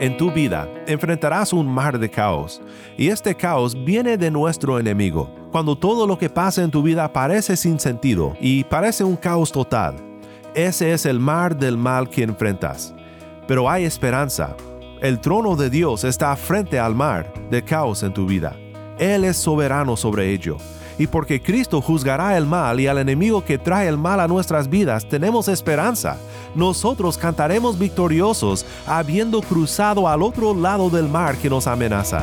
En tu vida enfrentarás un mar de caos, y este caos viene de nuestro enemigo. Cuando todo lo que pasa en tu vida parece sin sentido y parece un caos total, ese es el mar del mal que enfrentas. Pero hay esperanza. El trono de Dios está frente al mar de caos en tu vida. Él es soberano sobre ello. Y porque Cristo juzgará el mal y al enemigo que trae el mal a nuestras vidas, tenemos esperanza. Nosotros cantaremos victoriosos habiendo cruzado al otro lado del mar que nos amenaza.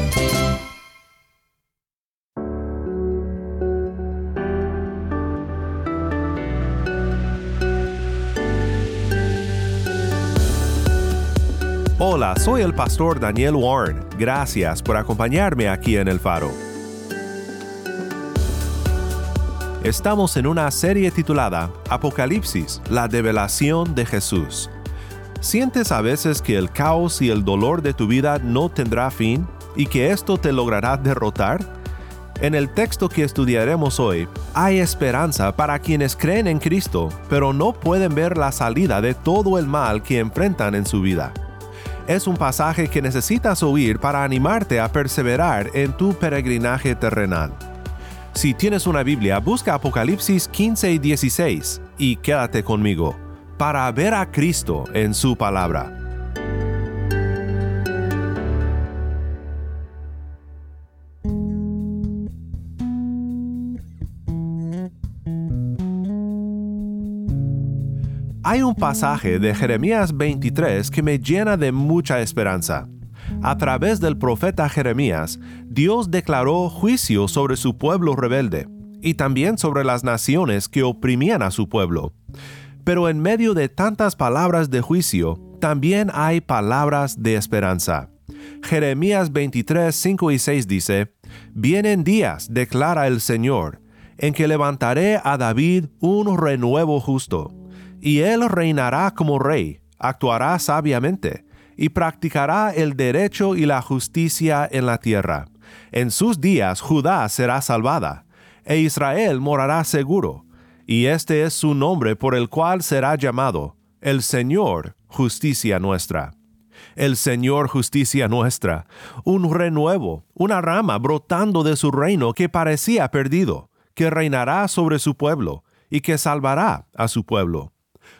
Hola, soy el pastor Daniel Warren. Gracias por acompañarme aquí en El Faro. Estamos en una serie titulada Apocalipsis, la develación de Jesús. ¿Sientes a veces que el caos y el dolor de tu vida no tendrá fin y que esto te logrará derrotar? En el texto que estudiaremos hoy, hay esperanza para quienes creen en Cristo, pero no pueden ver la salida de todo el mal que enfrentan en su vida es un pasaje que necesitas oír para animarte a perseverar en tu peregrinaje terrenal. Si tienes una Biblia, busca Apocalipsis 15 y 16 y quédate conmigo para ver a Cristo en su palabra. Hay un pasaje de Jeremías 23 que me llena de mucha esperanza. A través del profeta Jeremías, Dios declaró juicio sobre su pueblo rebelde y también sobre las naciones que oprimían a su pueblo. Pero en medio de tantas palabras de juicio, también hay palabras de esperanza. Jeremías 23, 5 y 6 dice, Vienen días, declara el Señor, en que levantaré a David un renuevo justo y él reinará como rey, actuará sabiamente, y practicará el derecho y la justicia en la tierra. En sus días Judá será salvada, e Israel morará seguro, y este es su nombre por el cual será llamado, el Señor, justicia nuestra. El Señor, justicia nuestra, un renuevo, una rama brotando de su reino que parecía perdido, que reinará sobre su pueblo, y que salvará a su pueblo.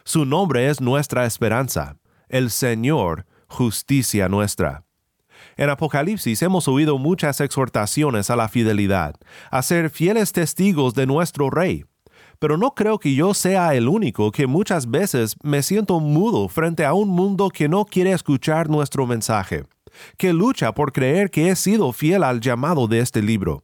Su nombre es nuestra esperanza, el Señor, justicia nuestra. En Apocalipsis hemos oído muchas exhortaciones a la fidelidad, a ser fieles testigos de nuestro Rey. Pero no creo que yo sea el único que muchas veces me siento mudo frente a un mundo que no quiere escuchar nuestro mensaje, que lucha por creer que he sido fiel al llamado de este libro.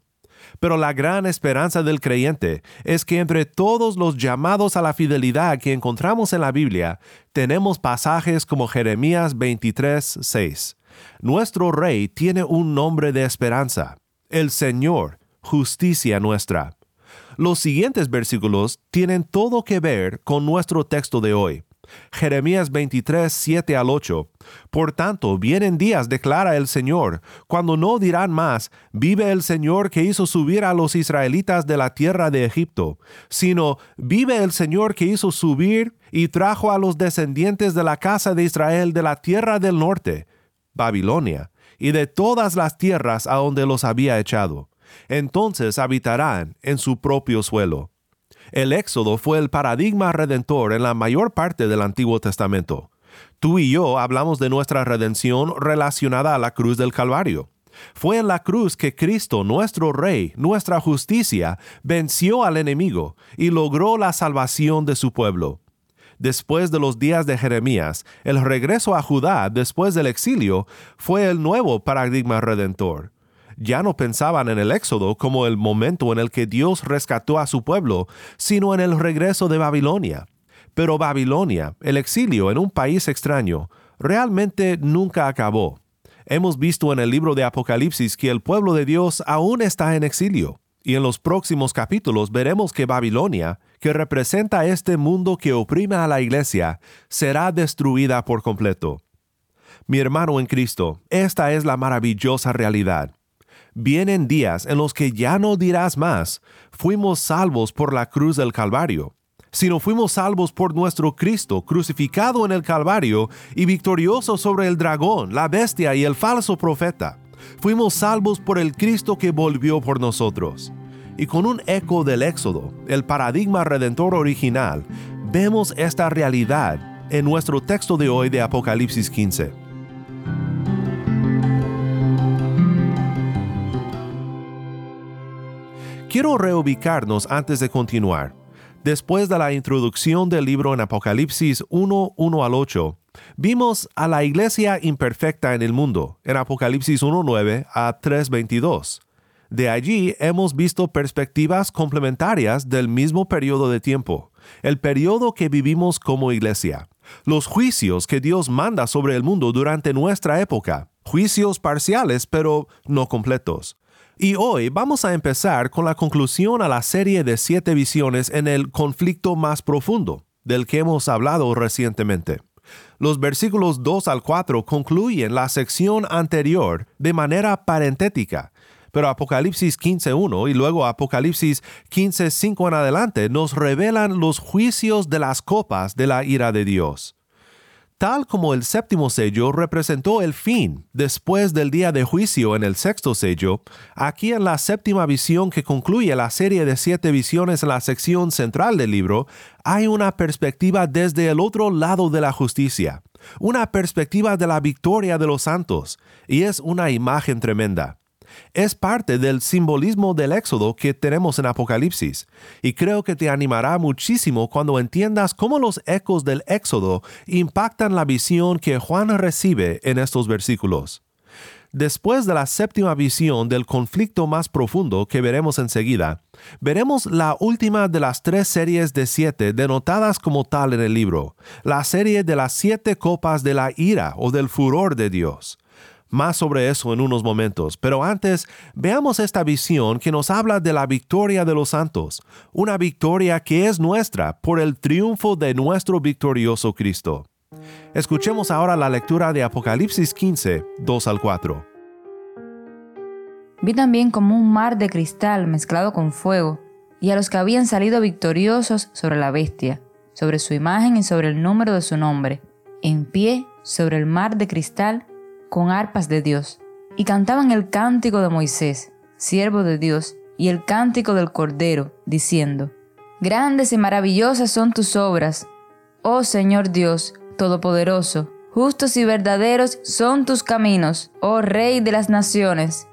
Pero la gran esperanza del creyente es que entre todos los llamados a la fidelidad que encontramos en la Biblia, tenemos pasajes como Jeremías 23, 6. Nuestro Rey tiene un nombre de esperanza, el Señor, justicia nuestra. Los siguientes versículos tienen todo que ver con nuestro texto de hoy. Jeremías 23, 7 al 8. Por tanto, vienen días, declara el Señor, cuando no dirán más, vive el Señor que hizo subir a los israelitas de la tierra de Egipto, sino, vive el Señor que hizo subir y trajo a los descendientes de la casa de Israel de la tierra del norte, Babilonia, y de todas las tierras a donde los había echado. Entonces habitarán en su propio suelo el Éxodo fue el paradigma redentor en la mayor parte del Antiguo Testamento. Tú y yo hablamos de nuestra redención relacionada a la cruz del Calvario. Fue en la cruz que Cristo, nuestro Rey, nuestra justicia, venció al enemigo y logró la salvación de su pueblo. Después de los días de Jeremías, el regreso a Judá después del exilio fue el nuevo paradigma redentor. Ya no pensaban en el éxodo como el momento en el que Dios rescató a su pueblo, sino en el regreso de Babilonia. Pero Babilonia, el exilio en un país extraño, realmente nunca acabó. Hemos visto en el libro de Apocalipsis que el pueblo de Dios aún está en exilio, y en los próximos capítulos veremos que Babilonia, que representa este mundo que oprime a la iglesia, será destruida por completo. Mi hermano en Cristo, esta es la maravillosa realidad. Vienen días en los que ya no dirás más, fuimos salvos por la cruz del Calvario, sino fuimos salvos por nuestro Cristo, crucificado en el Calvario y victorioso sobre el dragón, la bestia y el falso profeta. Fuimos salvos por el Cristo que volvió por nosotros. Y con un eco del Éxodo, el paradigma redentor original, vemos esta realidad en nuestro texto de hoy de Apocalipsis 15. Quiero reubicarnos antes de continuar. Después de la introducción del libro en Apocalipsis 1, 1 al 8, vimos a la iglesia imperfecta en el mundo, en Apocalipsis 1.9 a 3.22. De allí hemos visto perspectivas complementarias del mismo periodo de tiempo, el periodo que vivimos como iglesia, los juicios que Dios manda sobre el mundo durante nuestra época, juicios parciales pero no completos. Y hoy vamos a empezar con la conclusión a la serie de siete visiones en el conflicto más profundo, del que hemos hablado recientemente. Los versículos 2 al 4 concluyen la sección anterior de manera parentética, pero Apocalipsis 15.1 y luego Apocalipsis 15.5 en adelante nos revelan los juicios de las copas de la ira de Dios. Tal como el séptimo sello representó el fin después del día de juicio en el sexto sello, aquí en la séptima visión que concluye la serie de siete visiones en la sección central del libro, hay una perspectiva desde el otro lado de la justicia, una perspectiva de la victoria de los santos, y es una imagen tremenda es parte del simbolismo del Éxodo que tenemos en Apocalipsis, y creo que te animará muchísimo cuando entiendas cómo los ecos del Éxodo impactan la visión que Juan recibe en estos versículos. Después de la séptima visión del conflicto más profundo que veremos enseguida, veremos la última de las tres series de siete denotadas como tal en el libro, la serie de las siete copas de la ira o del furor de Dios. Más sobre eso en unos momentos, pero antes veamos esta visión que nos habla de la victoria de los santos, una victoria que es nuestra por el triunfo de nuestro victorioso Cristo. Escuchemos ahora la lectura de Apocalipsis 15, 2 al 4. Vi también como un mar de cristal mezclado con fuego, y a los que habían salido victoriosos sobre la bestia, sobre su imagen y sobre el número de su nombre, en pie sobre el mar de cristal, con arpas de Dios, y cantaban el cántico de Moisés, siervo de Dios, y el cántico del Cordero, diciendo, Grandes y maravillosas son tus obras, oh Señor Dios, Todopoderoso, justos y verdaderos son tus caminos, oh Rey de las naciones.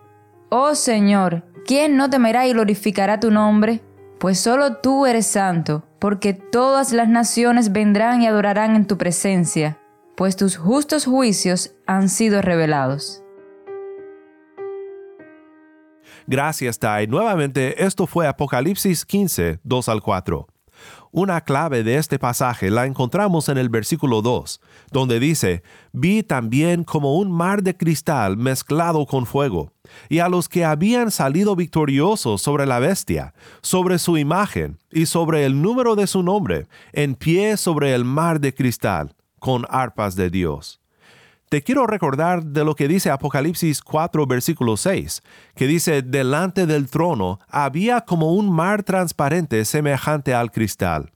Oh Señor, ¿quién no temerá y glorificará tu nombre? Pues solo tú eres santo, porque todas las naciones vendrán y adorarán en tu presencia pues tus justos juicios han sido revelados. Gracias, Tai. Nuevamente, esto fue Apocalipsis 15, 2 al 4. Una clave de este pasaje la encontramos en el versículo 2, donde dice, Vi también como un mar de cristal mezclado con fuego, y a los que habían salido victoriosos sobre la bestia, sobre su imagen y sobre el número de su nombre, en pie sobre el mar de cristal con arpas de Dios. Te quiero recordar de lo que dice Apocalipsis 4, versículo 6, que dice, delante del trono había como un mar transparente semejante al cristal.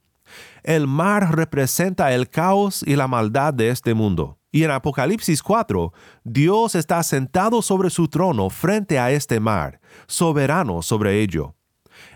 El mar representa el caos y la maldad de este mundo. Y en Apocalipsis 4, Dios está sentado sobre su trono frente a este mar, soberano sobre ello.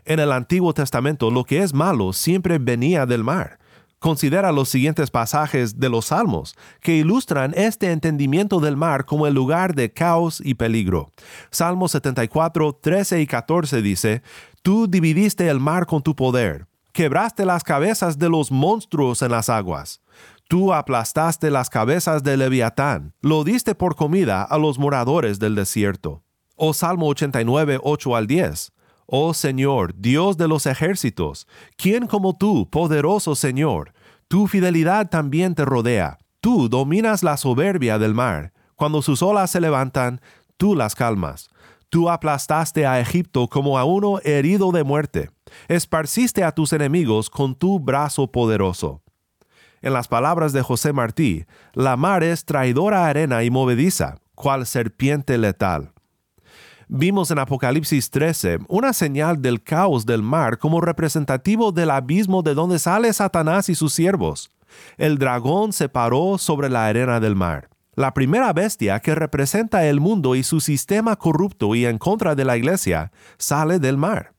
En el Antiguo Testamento lo que es malo siempre venía del mar, Considera los siguientes pasajes de los Salmos, que ilustran este entendimiento del mar como el lugar de caos y peligro. Salmo 74, 13 y 14 dice, Tú dividiste el mar con tu poder, quebraste las cabezas de los monstruos en las aguas. Tú aplastaste las cabezas de Leviatán, lo diste por comida a los moradores del desierto. O Salmo 89, 8 al 10. Oh Señor, Dios de los ejércitos, ¿quién como tú, poderoso Señor? Tu fidelidad también te rodea. Tú dominas la soberbia del mar. Cuando sus olas se levantan, tú las calmas. Tú aplastaste a Egipto como a uno herido de muerte. Esparciste a tus enemigos con tu brazo poderoso. En las palabras de José Martí, la mar es traidora arena y movediza, cual serpiente letal. Vimos en Apocalipsis 13 una señal del caos del mar como representativo del abismo de donde sale Satanás y sus siervos. El dragón se paró sobre la arena del mar. La primera bestia que representa el mundo y su sistema corrupto y en contra de la iglesia sale del mar.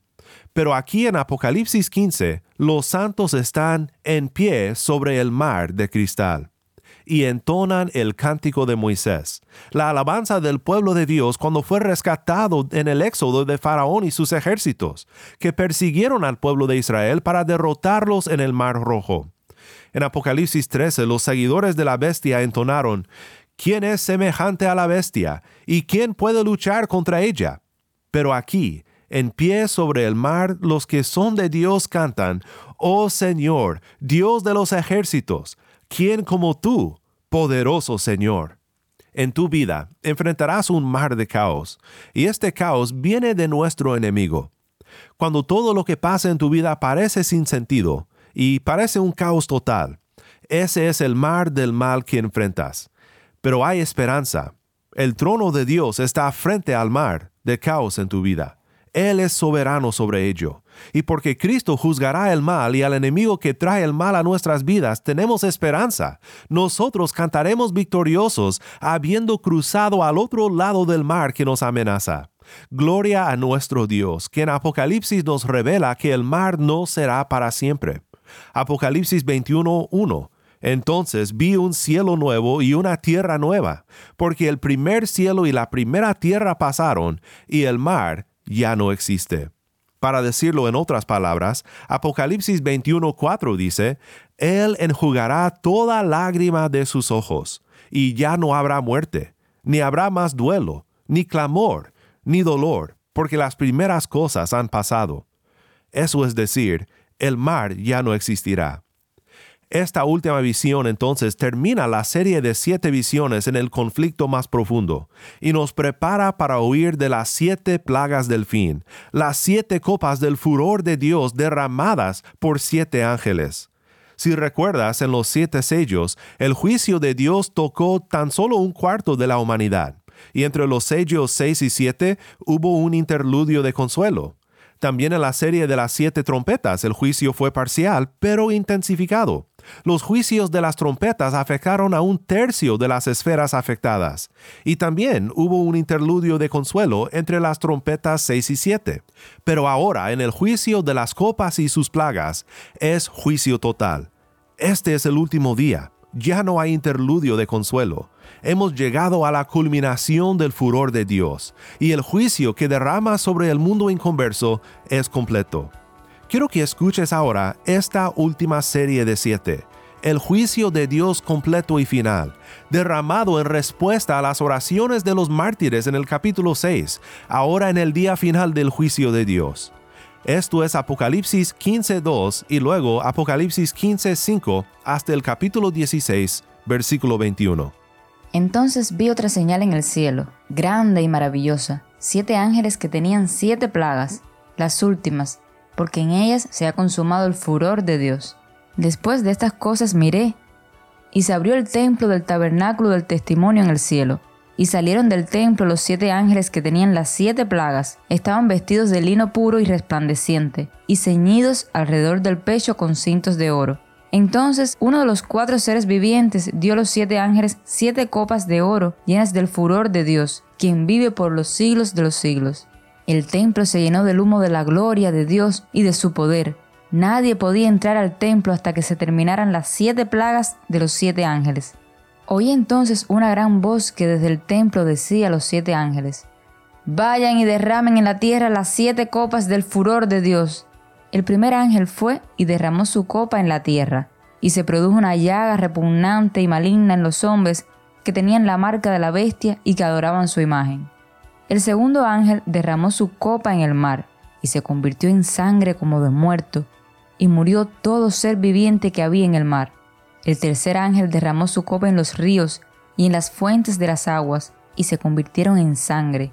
Pero aquí en Apocalipsis 15, los santos están en pie sobre el mar de cristal y entonan el cántico de Moisés, la alabanza del pueblo de Dios cuando fue rescatado en el éxodo de Faraón y sus ejércitos, que persiguieron al pueblo de Israel para derrotarlos en el Mar Rojo. En Apocalipsis 13 los seguidores de la bestia entonaron, ¿quién es semejante a la bestia? ¿Y quién puede luchar contra ella? Pero aquí, en pie sobre el mar, los que son de Dios cantan, Oh Señor, Dios de los ejércitos, ¿quién como tú, poderoso Señor? En tu vida enfrentarás un mar de caos, y este caos viene de nuestro enemigo. Cuando todo lo que pasa en tu vida parece sin sentido y parece un caos total, ese es el mar del mal que enfrentas. Pero hay esperanza. El trono de Dios está frente al mar de caos en tu vida. Él es soberano sobre ello. Y porque Cristo juzgará el mal y al enemigo que trae el mal a nuestras vidas, tenemos esperanza. Nosotros cantaremos victoriosos, habiendo cruzado al otro lado del mar que nos amenaza. Gloria a nuestro Dios, que en Apocalipsis nos revela que el mar no será para siempre. Apocalipsis 21.1 entonces vi un cielo nuevo y una tierra nueva, porque el primer cielo y la primera tierra pasaron, y el mar ya no existe. Para decirlo en otras palabras, Apocalipsis 21:4 dice, Él enjugará toda lágrima de sus ojos, y ya no habrá muerte, ni habrá más duelo, ni clamor, ni dolor, porque las primeras cosas han pasado. Eso es decir, el mar ya no existirá. Esta última visión entonces termina la serie de siete visiones en el conflicto más profundo y nos prepara para huir de las siete plagas del fin, las siete copas del furor de Dios derramadas por siete ángeles. Si recuerdas, en los siete sellos, el juicio de Dios tocó tan solo un cuarto de la humanidad, y entre los sellos seis y siete hubo un interludio de consuelo. También en la serie de las siete trompetas el juicio fue parcial, pero intensificado. Los juicios de las trompetas afectaron a un tercio de las esferas afectadas, y también hubo un interludio de consuelo entre las trompetas 6 y 7. Pero ahora, en el juicio de las copas y sus plagas, es juicio total. Este es el último día, ya no hay interludio de consuelo. Hemos llegado a la culminación del furor de Dios, y el juicio que derrama sobre el mundo inconverso es completo. Quiero que escuches ahora esta última serie de siete, el juicio de Dios completo y final, derramado en respuesta a las oraciones de los mártires en el capítulo 6, ahora en el día final del juicio de Dios. Esto es Apocalipsis 15.2 y luego Apocalipsis 15.5 hasta el capítulo 16, versículo 21. Entonces vi otra señal en el cielo, grande y maravillosa, siete ángeles que tenían siete plagas, las últimas, porque en ellas se ha consumado el furor de Dios. Después de estas cosas miré, y se abrió el templo del tabernáculo del testimonio en el cielo, y salieron del templo los siete ángeles que tenían las siete plagas, estaban vestidos de lino puro y resplandeciente, y ceñidos alrededor del pecho con cintos de oro. Entonces uno de los cuatro seres vivientes dio a los siete ángeles siete copas de oro llenas del furor de Dios, quien vive por los siglos de los siglos. El templo se llenó del humo de la gloria de Dios y de su poder. Nadie podía entrar al templo hasta que se terminaran las siete plagas de los siete ángeles. Oí entonces una gran voz que desde el templo decía a los siete ángeles, Vayan y derramen en la tierra las siete copas del furor de Dios. El primer ángel fue y derramó su copa en la tierra, y se produjo una llaga repugnante y maligna en los hombres que tenían la marca de la bestia y que adoraban su imagen. El segundo ángel derramó su copa en el mar, y se convirtió en sangre como de muerto, y murió todo ser viviente que había en el mar. El tercer ángel derramó su copa en los ríos y en las fuentes de las aguas, y se convirtieron en sangre.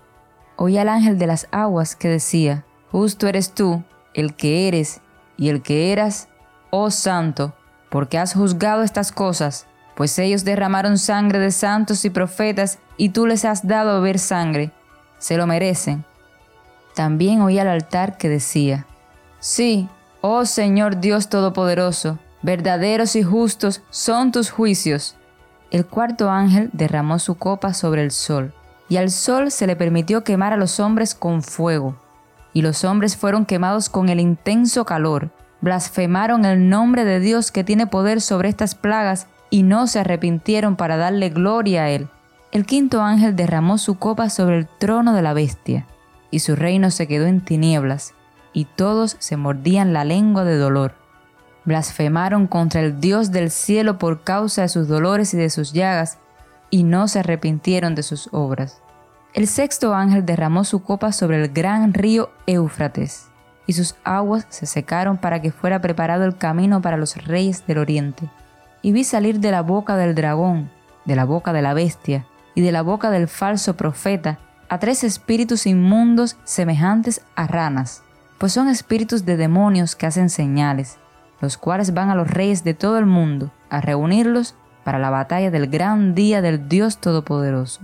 Oí al ángel de las aguas que decía, Justo eres tú, el que eres y el que eras, oh santo, porque has juzgado estas cosas, pues ellos derramaron sangre de santos y profetas, y tú les has dado beber sangre. Se lo merecen. También oí al altar que decía, Sí, oh Señor Dios Todopoderoso, verdaderos y justos son tus juicios. El cuarto ángel derramó su copa sobre el sol, y al sol se le permitió quemar a los hombres con fuego. Y los hombres fueron quemados con el intenso calor, blasfemaron el nombre de Dios que tiene poder sobre estas plagas, y no se arrepintieron para darle gloria a Él. El quinto ángel derramó su copa sobre el trono de la bestia, y su reino se quedó en tinieblas, y todos se mordían la lengua de dolor blasfemaron contra el Dios del cielo por causa de sus dolores y de sus llagas, y no se arrepintieron de sus obras. El sexto ángel derramó su copa sobre el gran río Éufrates, y sus aguas se secaron para que fuera preparado el camino para los reyes del oriente. Y vi salir de la boca del dragón, de la boca de la bestia, y de la boca del falso profeta, a tres espíritus inmundos semejantes a ranas, pues son espíritus de demonios que hacen señales los cuales van a los reyes de todo el mundo a reunirlos para la batalla del gran día del Dios Todopoderoso.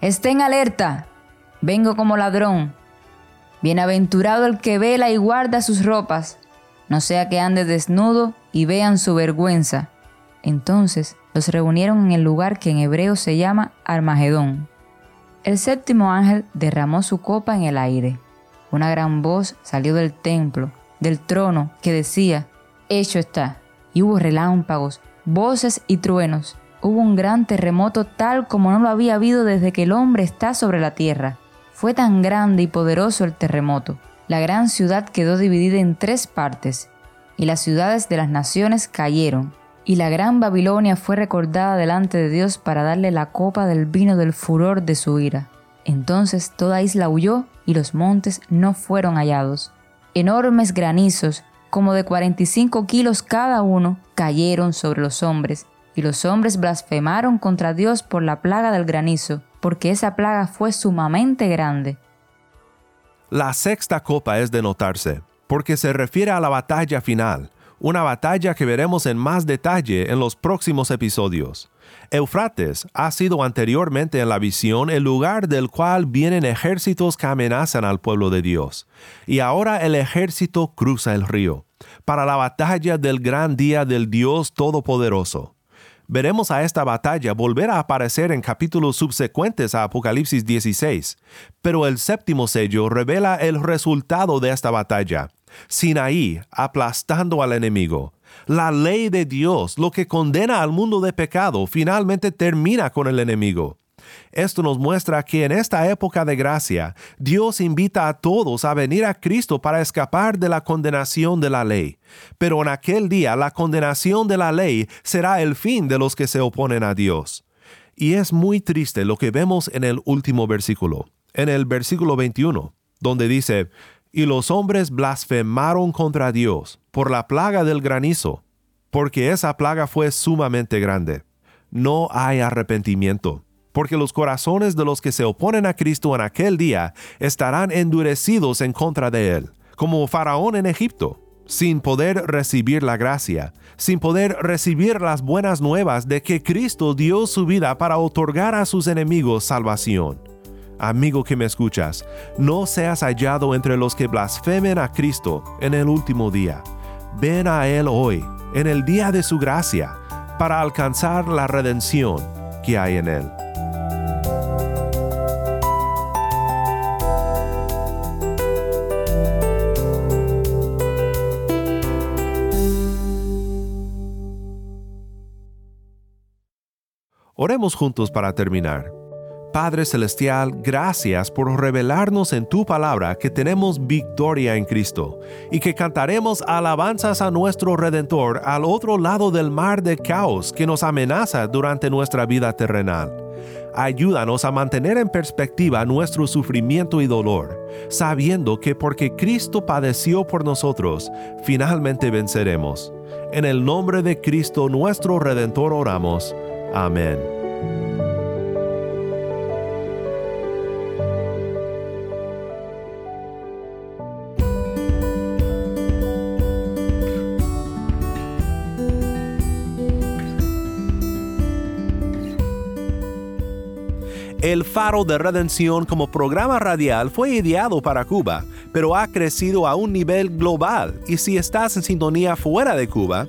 Estén alerta, vengo como ladrón. Bienaventurado el que vela y guarda sus ropas, no sea que ande desnudo y vean su vergüenza. Entonces los reunieron en el lugar que en hebreo se llama Armagedón. El séptimo ángel derramó su copa en el aire. Una gran voz salió del templo, del trono, que decía, hecho está. Y hubo relámpagos, voces y truenos. Hubo un gran terremoto tal como no lo había habido desde que el hombre está sobre la tierra. Fue tan grande y poderoso el terremoto. La gran ciudad quedó dividida en tres partes, y las ciudades de las naciones cayeron. Y la gran Babilonia fue recordada delante de Dios para darle la copa del vino del furor de su ira. Entonces toda isla huyó y los montes no fueron hallados. Enormes granizos, como de 45 kilos cada uno, cayeron sobre los hombres, y los hombres blasfemaron contra Dios por la plaga del granizo, porque esa plaga fue sumamente grande. La sexta copa es de notarse, porque se refiere a la batalla final, una batalla que veremos en más detalle en los próximos episodios. Eufrates ha sido anteriormente en la visión el lugar del cual vienen ejércitos que amenazan al pueblo de Dios, y ahora el ejército cruza el río, para la batalla del gran día del Dios Todopoderoso. Veremos a esta batalla volver a aparecer en capítulos subsecuentes a Apocalipsis 16, pero el séptimo sello revela el resultado de esta batalla. Sinaí aplastando al enemigo, la ley de Dios, lo que condena al mundo de pecado, finalmente termina con el enemigo. Esto nos muestra que en esta época de gracia, Dios invita a todos a venir a Cristo para escapar de la condenación de la ley. Pero en aquel día la condenación de la ley será el fin de los que se oponen a Dios. Y es muy triste lo que vemos en el último versículo, en el versículo 21, donde dice, y los hombres blasfemaron contra Dios por la plaga del granizo, porque esa plaga fue sumamente grande. No hay arrepentimiento, porque los corazones de los que se oponen a Cristo en aquel día estarán endurecidos en contra de Él, como Faraón en Egipto, sin poder recibir la gracia, sin poder recibir las buenas nuevas de que Cristo dio su vida para otorgar a sus enemigos salvación. Amigo que me escuchas, no seas hallado entre los que blasfemen a Cristo en el último día. Ven a Él hoy, en el día de su gracia, para alcanzar la redención que hay en Él. Oremos juntos para terminar. Padre Celestial, gracias por revelarnos en tu palabra que tenemos victoria en Cristo y que cantaremos alabanzas a nuestro Redentor al otro lado del mar de caos que nos amenaza durante nuestra vida terrenal. Ayúdanos a mantener en perspectiva nuestro sufrimiento y dolor, sabiendo que porque Cristo padeció por nosotros, finalmente venceremos. En el nombre de Cristo nuestro Redentor oramos. Amén. El Faro de Redención como programa radial fue ideado para Cuba, pero ha crecido a un nivel global. Y si estás en sintonía fuera de Cuba,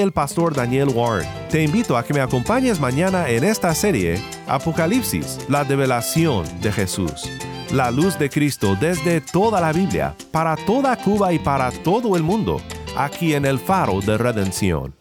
El pastor Daniel Warren. Te invito a que me acompañes mañana en esta serie Apocalipsis, la revelación de Jesús. La luz de Cristo desde toda la Biblia, para toda Cuba y para todo el mundo, aquí en el faro de redención.